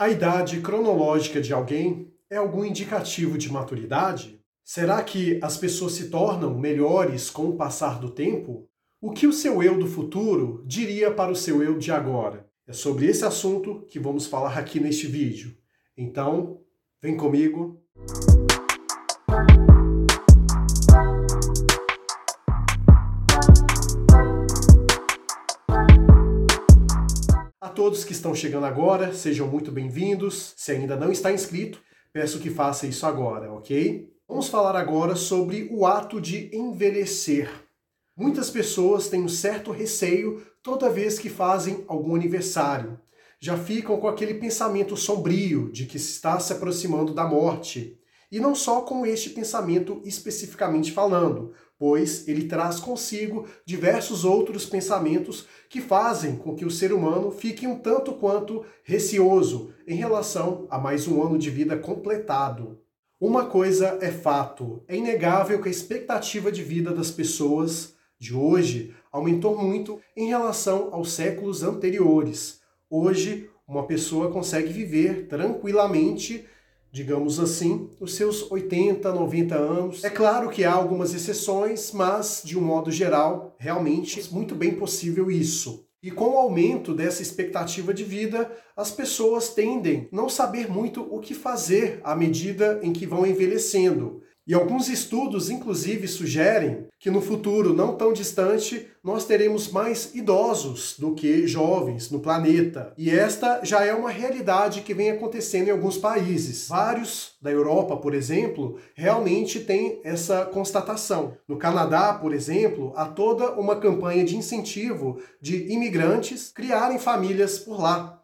A idade cronológica de alguém é algum indicativo de maturidade? Será que as pessoas se tornam melhores com o passar do tempo? O que o seu eu do futuro diria para o seu eu de agora? É sobre esse assunto que vamos falar aqui neste vídeo. Então, vem comigo. Todos que estão chegando agora, sejam muito bem-vindos. Se ainda não está inscrito, peço que faça isso agora, ok? Vamos falar agora sobre o ato de envelhecer. Muitas pessoas têm um certo receio toda vez que fazem algum aniversário. Já ficam com aquele pensamento sombrio de que está se aproximando da morte. E não só com este pensamento especificamente falando, pois ele traz consigo diversos outros pensamentos que fazem com que o ser humano fique um tanto quanto receoso em relação a mais um ano de vida completado. Uma coisa é fato: é inegável que a expectativa de vida das pessoas de hoje aumentou muito em relação aos séculos anteriores. Hoje, uma pessoa consegue viver tranquilamente digamos assim, os seus 80, 90 anos. É claro que há algumas exceções, mas de um modo geral, realmente é muito bem possível isso. E com o aumento dessa expectativa de vida, as pessoas tendem não saber muito o que fazer à medida em que vão envelhecendo. E alguns estudos, inclusive, sugerem que no futuro não tão distante nós teremos mais idosos do que jovens no planeta. E esta já é uma realidade que vem acontecendo em alguns países. Vários da Europa, por exemplo, realmente têm essa constatação. No Canadá, por exemplo, há toda uma campanha de incentivo de imigrantes criarem famílias por lá.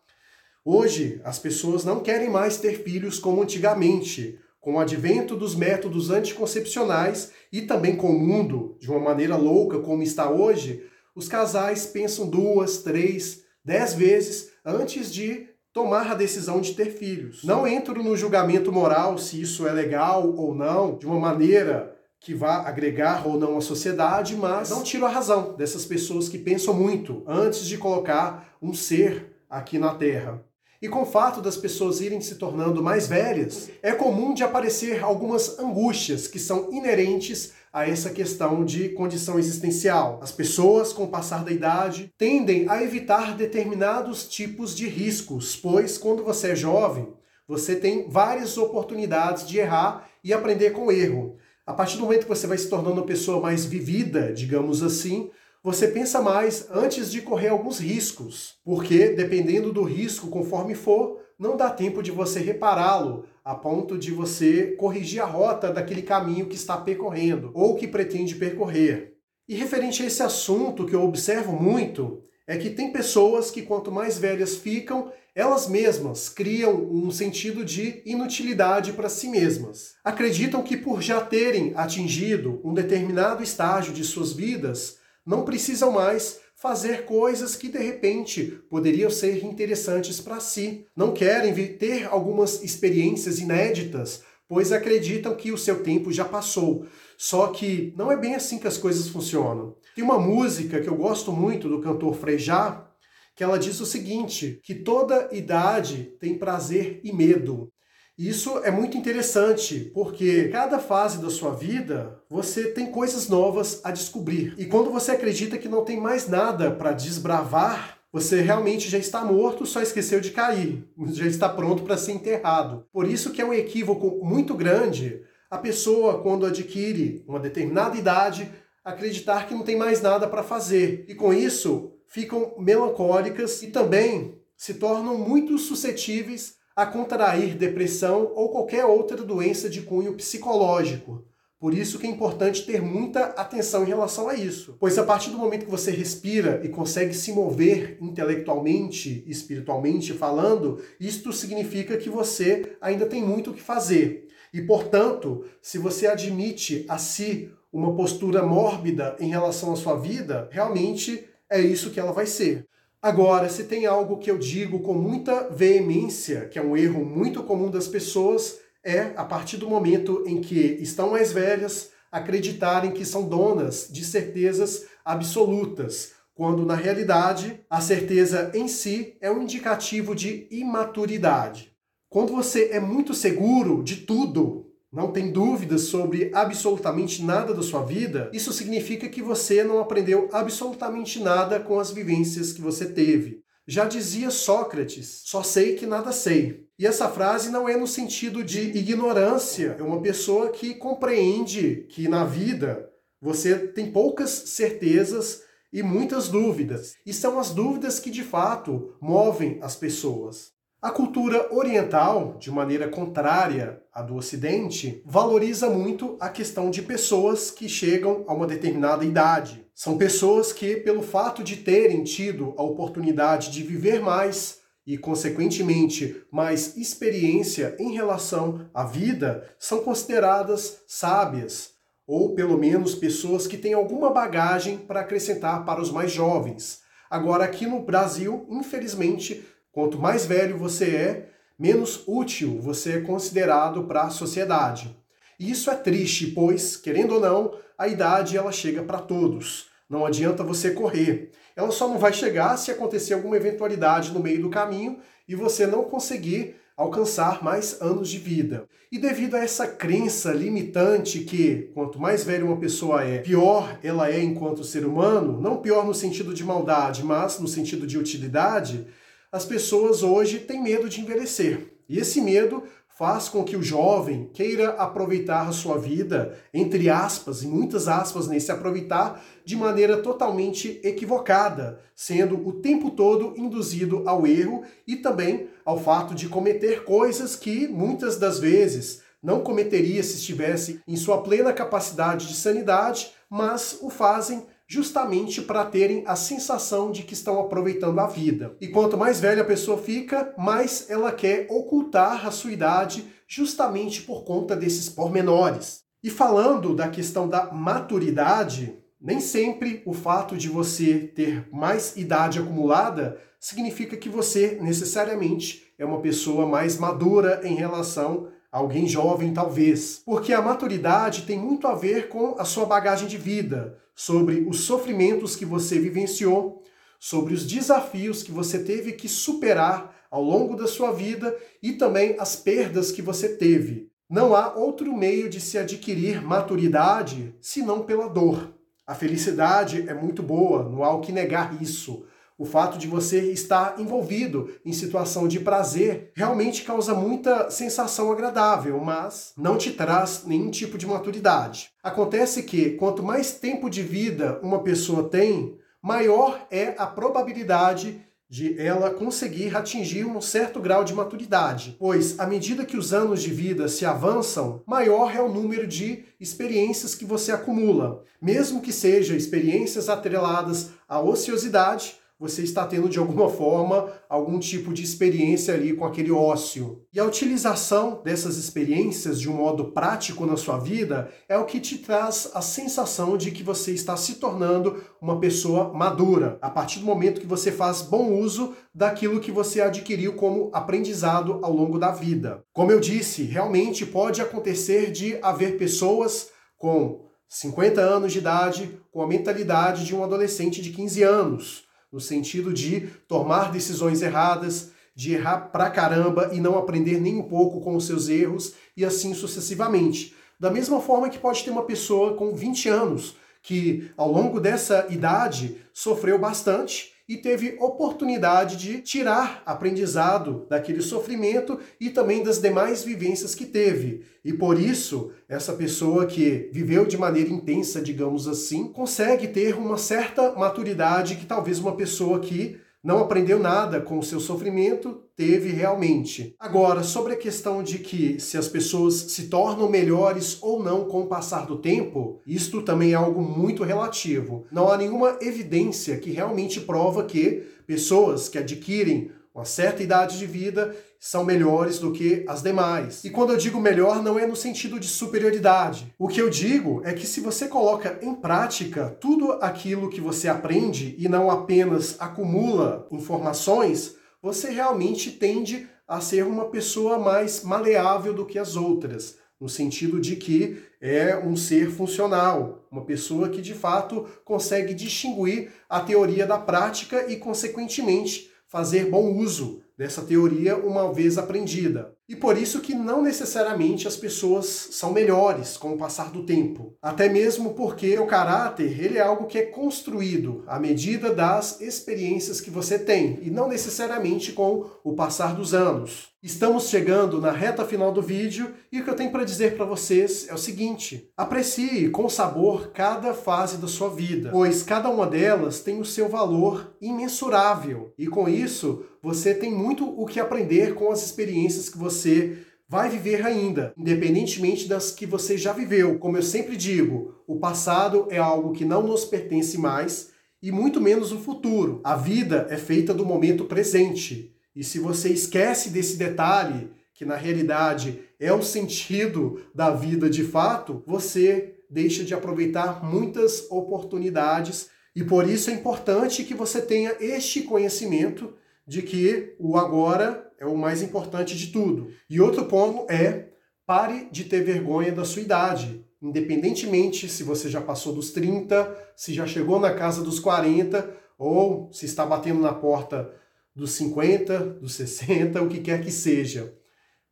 Hoje, as pessoas não querem mais ter filhos como antigamente com o advento dos métodos anticoncepcionais e também com o mundo de uma maneira louca como está hoje, os casais pensam duas, três, dez vezes antes de tomar a decisão de ter filhos. Não entro no julgamento moral se isso é legal ou não, de uma maneira que vá agregar ou não à sociedade, mas não tiro a razão dessas pessoas que pensam muito antes de colocar um ser aqui na Terra. E com o fato das pessoas irem se tornando mais velhas, é comum de aparecer algumas angústias que são inerentes a essa questão de condição existencial. As pessoas, com o passar da idade, tendem a evitar determinados tipos de riscos, pois quando você é jovem, você tem várias oportunidades de errar e aprender com o erro. A partir do momento que você vai se tornando uma pessoa mais vivida, digamos assim, você pensa mais antes de correr alguns riscos, porque dependendo do risco, conforme for, não dá tempo de você repará-lo a ponto de você corrigir a rota daquele caminho que está percorrendo ou que pretende percorrer. E referente a esse assunto que eu observo muito, é que tem pessoas que quanto mais velhas ficam, elas mesmas criam um sentido de inutilidade para si mesmas. Acreditam que por já terem atingido um determinado estágio de suas vidas, não precisam mais fazer coisas que de repente poderiam ser interessantes para si. Não querem ter algumas experiências inéditas, pois acreditam que o seu tempo já passou. Só que não é bem assim que as coisas funcionam. Tem uma música que eu gosto muito do cantor Frejá, que ela diz o seguinte: que toda idade tem prazer e medo. Isso é muito interessante, porque cada fase da sua vida você tem coisas novas a descobrir. E quando você acredita que não tem mais nada para desbravar, você realmente já está morto, só esqueceu de cair, já está pronto para ser enterrado. Por isso que é um equívoco muito grande a pessoa quando adquire uma determinada idade acreditar que não tem mais nada para fazer. E com isso ficam melancólicas e também se tornam muito suscetíveis a contrair depressão ou qualquer outra doença de cunho psicológico. Por isso que é importante ter muita atenção em relação a isso. Pois a partir do momento que você respira e consegue se mover intelectualmente, espiritualmente falando, isto significa que você ainda tem muito o que fazer. E, portanto, se você admite a si uma postura mórbida em relação à sua vida, realmente é isso que ela vai ser. Agora, se tem algo que eu digo com muita veemência, que é um erro muito comum das pessoas, é a partir do momento em que estão mais velhas acreditarem que são donas de certezas absolutas, quando na realidade a certeza em si é um indicativo de imaturidade. Quando você é muito seguro de tudo, não tem dúvidas sobre absolutamente nada da sua vida, isso significa que você não aprendeu absolutamente nada com as vivências que você teve. Já dizia Sócrates, só sei que nada sei. E essa frase não é no sentido de ignorância, é uma pessoa que compreende que na vida você tem poucas certezas e muitas dúvidas. E são as dúvidas que de fato movem as pessoas. A cultura oriental, de maneira contrária à do Ocidente, valoriza muito a questão de pessoas que chegam a uma determinada idade. São pessoas que, pelo fato de terem tido a oportunidade de viver mais e, consequentemente, mais experiência em relação à vida, são consideradas sábias, ou pelo menos pessoas que têm alguma bagagem para acrescentar para os mais jovens. Agora, aqui no Brasil, infelizmente, Quanto mais velho você é, menos útil você é considerado para a sociedade. E isso é triste, pois, querendo ou não, a idade ela chega para todos. Não adianta você correr. Ela só não vai chegar se acontecer alguma eventualidade no meio do caminho e você não conseguir alcançar mais anos de vida. E devido a essa crença limitante que quanto mais velha uma pessoa é, pior ela é enquanto ser humano, não pior no sentido de maldade, mas no sentido de utilidade, as pessoas hoje têm medo de envelhecer. E esse medo faz com que o jovem queira aproveitar a sua vida, entre aspas, e muitas aspas nesse aproveitar, de maneira totalmente equivocada, sendo o tempo todo induzido ao erro e também ao fato de cometer coisas que muitas das vezes não cometeria se estivesse em sua plena capacidade de sanidade, mas o fazem justamente para terem a sensação de que estão aproveitando a vida. E quanto mais velha a pessoa fica, mais ela quer ocultar a sua idade justamente por conta desses pormenores. E falando da questão da maturidade, nem sempre o fato de você ter mais idade acumulada significa que você necessariamente é uma pessoa mais madura em relação alguém jovem, talvez. Porque a maturidade tem muito a ver com a sua bagagem de vida, sobre os sofrimentos que você vivenciou, sobre os desafios que você teve que superar ao longo da sua vida e também as perdas que você teve. Não há outro meio de se adquirir maturidade senão pela dor. A felicidade é muito boa, não há o que negar isso. O fato de você estar envolvido em situação de prazer realmente causa muita sensação agradável, mas não te traz nenhum tipo de maturidade. Acontece que quanto mais tempo de vida uma pessoa tem, maior é a probabilidade de ela conseguir atingir um certo grau de maturidade, pois à medida que os anos de vida se avançam, maior é o número de experiências que você acumula, mesmo que sejam experiências atreladas à ociosidade você está tendo de alguma forma algum tipo de experiência ali com aquele ócio. E a utilização dessas experiências de um modo prático na sua vida é o que te traz a sensação de que você está se tornando uma pessoa madura, a partir do momento que você faz bom uso daquilo que você adquiriu como aprendizado ao longo da vida. Como eu disse, realmente pode acontecer de haver pessoas com 50 anos de idade com a mentalidade de um adolescente de 15 anos no sentido de tomar decisões erradas, de errar pra caramba e não aprender nem um pouco com os seus erros e assim sucessivamente. Da mesma forma que pode ter uma pessoa com 20 anos que ao longo dessa idade sofreu bastante e teve oportunidade de tirar aprendizado daquele sofrimento e também das demais vivências que teve. E por isso, essa pessoa que viveu de maneira intensa, digamos assim, consegue ter uma certa maturidade que talvez uma pessoa que não aprendeu nada com o seu sofrimento, teve realmente. Agora, sobre a questão de que se as pessoas se tornam melhores ou não com o passar do tempo, isto também é algo muito relativo. Não há nenhuma evidência que realmente prova que pessoas que adquirem uma certa idade de vida são melhores do que as demais. E quando eu digo melhor, não é no sentido de superioridade. O que eu digo é que se você coloca em prática tudo aquilo que você aprende e não apenas acumula informações, você realmente tende a ser uma pessoa mais maleável do que as outras, no sentido de que é um ser funcional, uma pessoa que de fato consegue distinguir a teoria da prática e, consequentemente, fazer bom uso dessa teoria uma vez aprendida. E por isso que não necessariamente as pessoas são melhores com o passar do tempo. Até mesmo porque o caráter, ele é algo que é construído à medida das experiências que você tem e não necessariamente com o passar dos anos. Estamos chegando na reta final do vídeo e o que eu tenho para dizer para vocês é o seguinte: aprecie com sabor cada fase da sua vida, pois cada uma delas tem o seu valor imensurável. E com isso, você tem muito o que aprender com as experiências que você vai viver ainda, independentemente das que você já viveu. Como eu sempre digo, o passado é algo que não nos pertence mais e muito menos o futuro. A vida é feita do momento presente. E se você esquece desse detalhe, que na realidade é o sentido da vida de fato, você deixa de aproveitar muitas oportunidades e por isso é importante que você tenha este conhecimento de que o agora é o mais importante de tudo. E outro ponto é pare de ter vergonha da sua idade. Independentemente se você já passou dos 30, se já chegou na casa dos 40 ou se está batendo na porta dos 50, dos 60, o que quer que seja.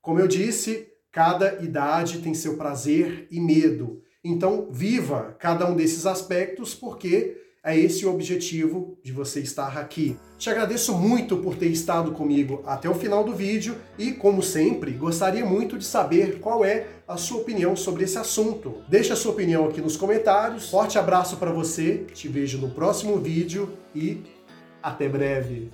Como eu disse, cada idade tem seu prazer e medo. Então, viva cada um desses aspectos, porque é esse o objetivo de você estar aqui. Te agradeço muito por ter estado comigo até o final do vídeo e, como sempre, gostaria muito de saber qual é a sua opinião sobre esse assunto. Deixe a sua opinião aqui nos comentários. Forte abraço para você, te vejo no próximo vídeo e até breve.